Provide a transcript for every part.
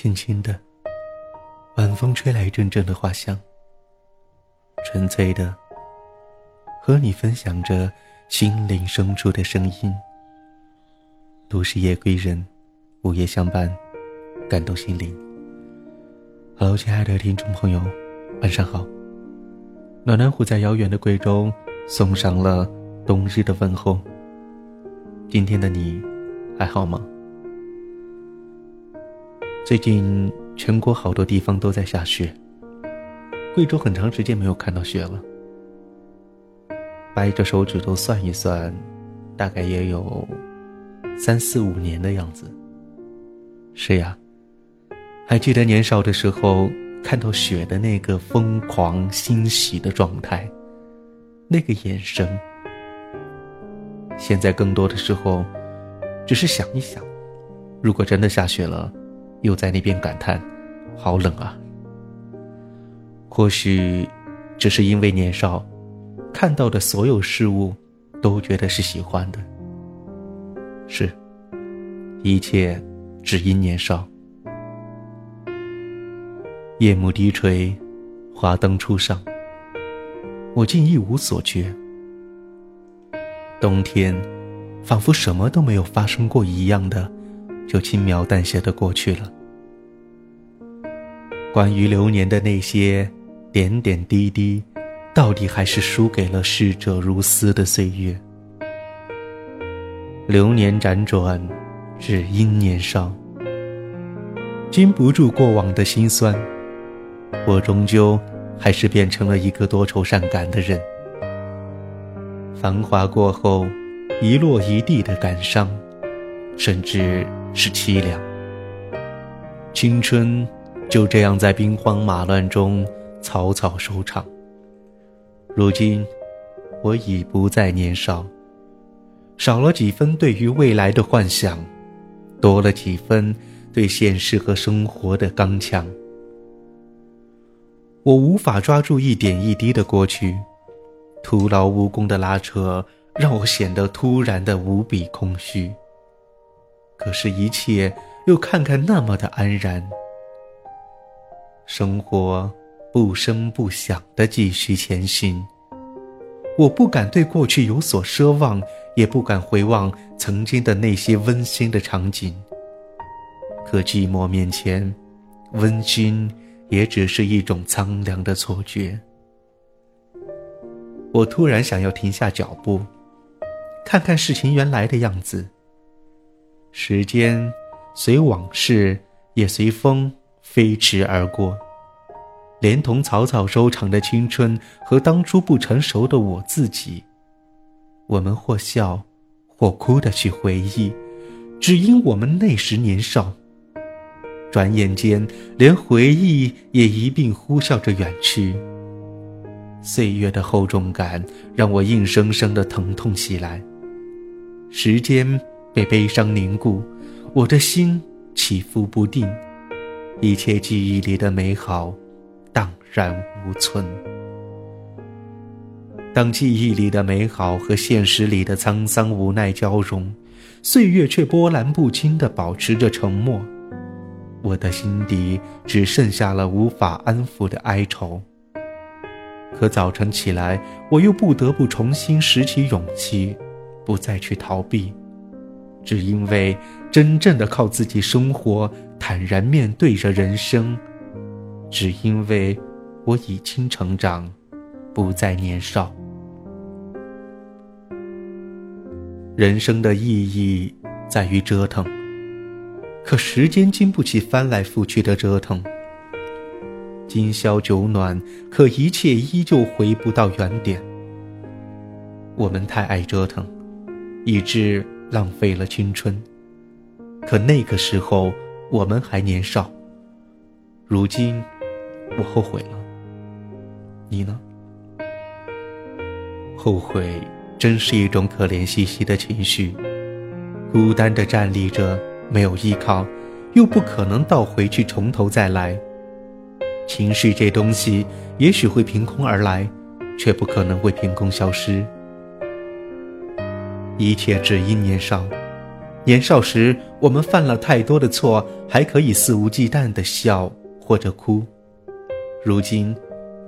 轻轻的，晚风吹来一阵阵的花香。纯粹的，和你分享着心灵深处的声音。都市夜归人，午夜相伴，感动心灵。Hello，亲爱的听众朋友，晚上好。暖暖虎在遥远的贵州送上了冬日的问候。今天的你还好吗？最近全国好多地方都在下雪，贵州很长时间没有看到雪了。掰着手指头算一算，大概也有三四五年的样子。是呀，还记得年少的时候看到雪的那个疯狂欣喜的状态，那个眼神。现在更多的时候，只是想一想，如果真的下雪了。又在那边感叹：“好冷啊！”或许，只是因为年少，看到的所有事物，都觉得是喜欢的。是，一切只因年少。夜幕低垂，华灯初上，我竟一无所觉。冬天，仿佛什么都没有发生过一样的。就轻描淡写的过去了。关于流年的那些点点滴滴，到底还是输给了逝者如斯的岁月。流年辗转，只因年少。经不住过往的辛酸，我终究还是变成了一个多愁善感的人。繁华过后，一落一地的感伤，甚至。是凄凉，青春就这样在兵荒马乱中草草收场。如今，我已不再年少，少了几分对于未来的幻想，多了几分对现实和生活的刚强。我无法抓住一点一滴的过去，徒劳无功的拉扯让我显得突然的无比空虚。可是，一切又看看那么的安然。生活不声不响的继续前行。我不敢对过去有所奢望，也不敢回望曾经的那些温馨的场景。可寂寞面前，温馨也只是一种苍凉的错觉。我突然想要停下脚步，看看事情原来的样子。时间随往事也随风飞驰而过，连同草草收场的青春和当初不成熟的我自己，我们或笑或哭的去回忆，只因我们那时年少。转眼间，连回忆也一并呼啸着远去。岁月的厚重感让我硬生生的疼痛起来。时间。被悲伤凝固，我的心起伏不定，一切记忆里的美好荡然无存。当记忆里的美好和现实里的沧桑无奈交融，岁月却波澜不惊地保持着沉默，我的心底只剩下了无法安抚的哀愁。可早晨起来，我又不得不重新拾起勇气，不再去逃避。只因为真正的靠自己生活，坦然面对着人生；只因为我已经成长，不再年少。人生的意义在于折腾，可时间经不起翻来覆去的折腾。今宵酒暖，可一切依旧回不到原点。我们太爱折腾，以致。浪费了青春，可那个时候我们还年少。如今，我后悔了。你呢？后悔真是一种可怜兮兮的情绪，孤单的站立着，没有依靠，又不可能倒回去从头再来。情绪这东西，也许会凭空而来，却不可能会凭空消失。一切只因年少，年少时，我们犯了太多的错，还可以肆无忌惮的笑或者哭。如今，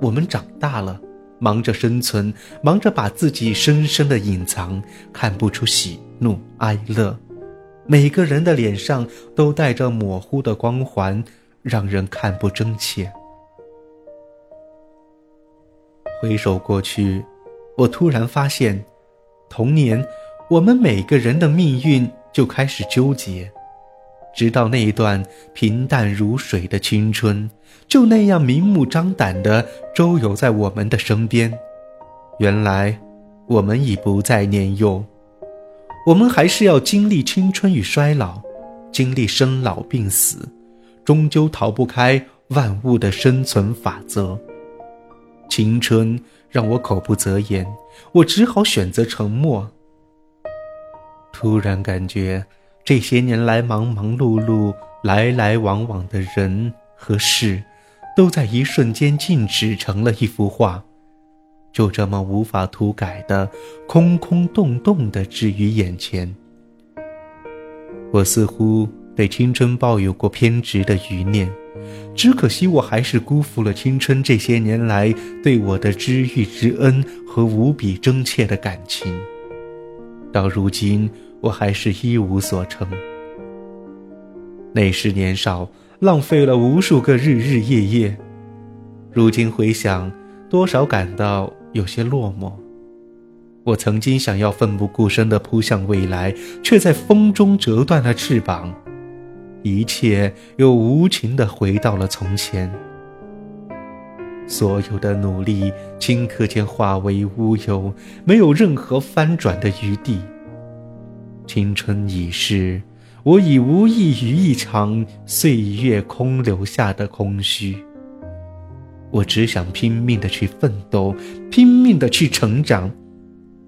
我们长大了，忙着生存，忙着把自己深深的隐藏，看不出喜怒哀乐。每个人的脸上都带着模糊的光环，让人看不真切。回首过去，我突然发现，童年，我们每个人的命运。就开始纠结，直到那一段平淡如水的青春，就那样明目张胆地周游在我们的身边。原来，我们已不再年幼，我们还是要经历青春与衰老，经历生老病死，终究逃不开万物的生存法则。青春让我口不择言，我只好选择沉默。突然感觉，这些年来忙忙碌碌、来来往往的人和事，都在一瞬间静止成了一幅画，就这么无法涂改的空空洞洞的置于眼前。我似乎对青春抱有过偏执的余念，只可惜我还是辜负了青春这些年来对我的知遇之恩和无比真切的感情。到如今。我还是一无所成。那时年少，浪费了无数个日日夜夜。如今回想，多少感到有些落寞。我曾经想要奋不顾身地扑向未来，却在风中折断了翅膀，一切又无情地回到了从前。所有的努力，顷刻间化为乌有，没有任何翻转的余地。青春已逝，我已无异于一场岁月空留下的空虚。我只想拼命的去奋斗，拼命的去成长，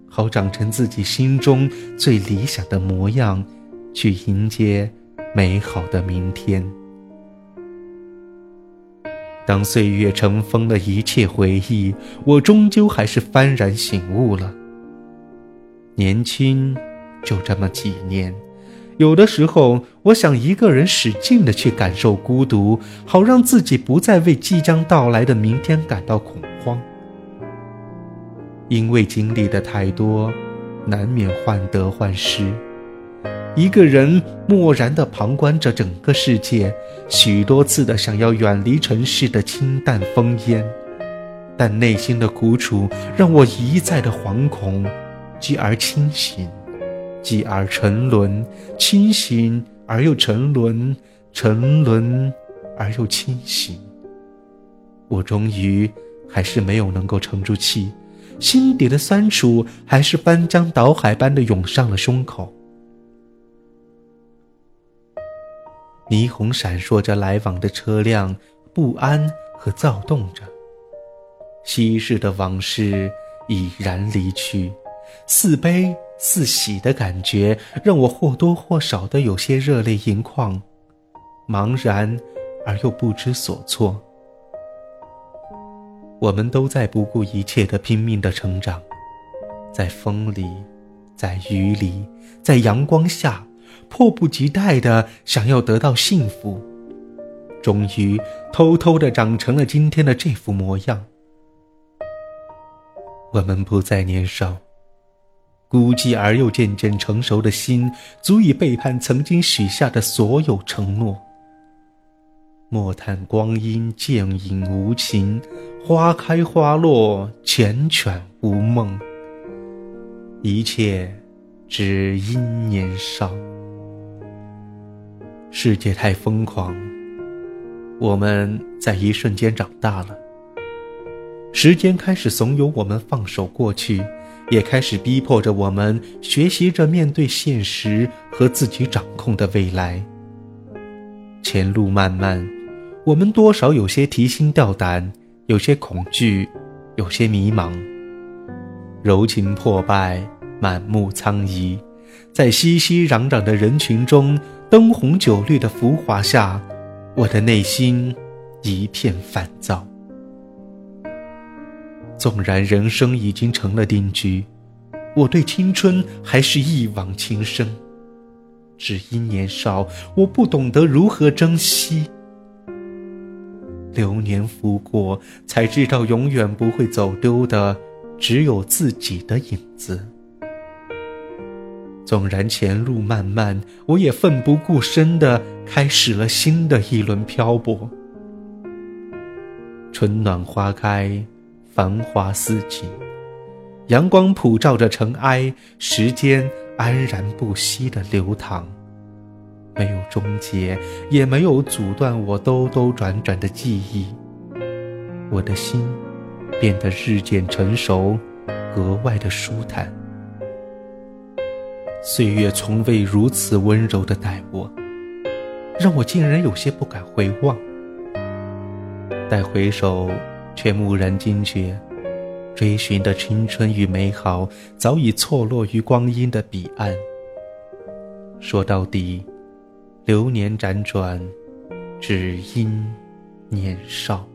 好长成自己心中最理想的模样，去迎接美好的明天。当岁月尘封了一切回忆，我终究还是幡然醒悟了。年轻。就这么几年，有的时候，我想一个人使劲的去感受孤独，好让自己不再为即将到来的明天感到恐慌。因为经历的太多，难免患得患失。一个人漠然的旁观着整个世界，许多次的想要远离城市的清淡风烟，但内心的苦楚让我一再的惶恐，继而清醒。继而沉沦，清醒而又沉沦，沉沦而又清醒。我终于还是没有能够沉住气，心底的酸楚还是翻江倒海般的涌上了胸口。霓虹闪烁着来往的车辆，不安和躁动着。昔日的往事已然离去，似悲。自喜的感觉让我或多或少的有些热泪盈眶，茫然而又不知所措。我们都在不顾一切的拼命的成长，在风里，在雨里，在阳光下，迫不及待的想要得到幸福，终于偷偷的长成了今天的这副模样。我们不再年少。孤寂而又渐渐成熟的心，足以背叛曾经许下的所有承诺。莫叹光阴渐隐无情，花开花落缱绻无梦。一切只因年少。世界太疯狂，我们在一瞬间长大了。时间开始怂恿我们放手过去。也开始逼迫着我们学习着面对现实和自己掌控的未来。前路漫漫，我们多少有些提心吊胆，有些恐惧，有些迷茫。柔情破败，满目苍夷，在熙熙攘攘的人群中，灯红酒绿的浮华下，我的内心一片烦躁。纵然人生已经成了定局，我对青春还是一往情深。只因年少，我不懂得如何珍惜。流年拂过，才知道永远不会走丢的，只有自己的影子。纵然前路漫漫，我也奋不顾身的开始了新的一轮漂泊。春暖花开，繁华似锦，阳光普照着尘埃，时间安然不息的流淌，没有终结，也没有阻断我兜兜转转的记忆。我的心变得日渐成熟，格外的舒坦。岁月从未如此温柔的待我，让我竟然有些不敢回望。待回首，却蓦然惊觉，追寻的青春与美好早已错落于光阴的彼岸。说到底，流年辗转，只因年少。